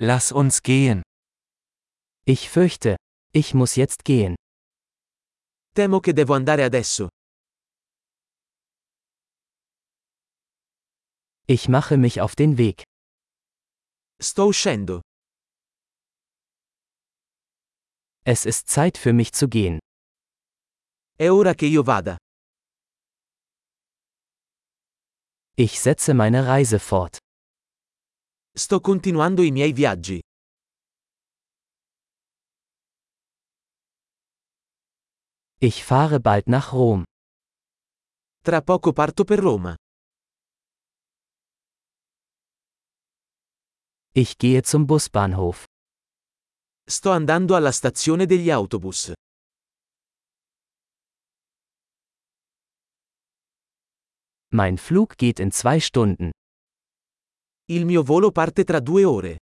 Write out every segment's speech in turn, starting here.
Lass uns gehen. Ich fürchte, ich muss jetzt gehen. Temo che devo andare adesso. Ich mache mich auf den Weg. Sto uscendo. Es ist Zeit für mich zu gehen. È ora che io vada. Ich setze meine Reise fort. Sto continuando i miei viaggi. Ich fahre bald nach Rom. Tra poco parto per Roma. Ich gehe zum Busbahnhof. Sto andando alla stazione degli autobus. Mein Flug geht in zwei Stunden. Il mio volo parte tra due ore.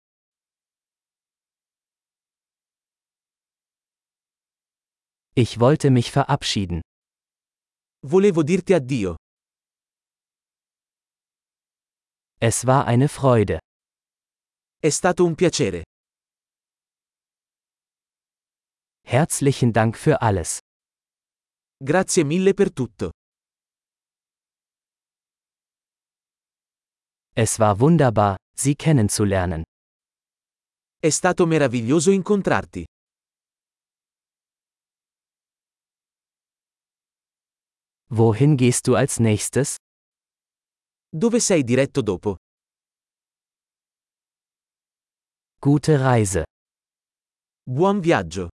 Ich wollte mich verabschieden. Volevo dirti addio. Es war eine Freude. È stato un piacere. Herzlichen Dank für alles. Grazie mille per tutto. Es war wunderbar, Sie kennenzulernen. È stato meraviglioso incontrarti. Wohin gehst du als nächstes? Dove sei diretto dopo? Gute Reise. Buon viaggio.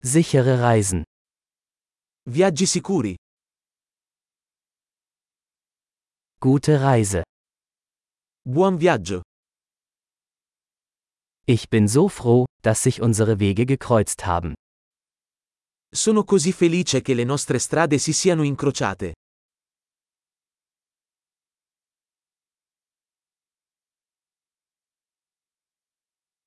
Sichere Reisen. Viaggi sicuri. Gute Reise. Buon viaggio. Ich bin so froh, dass sich unsere Wege gekreuzt haben. Sono così felice che le nostre strade si siano incrociate.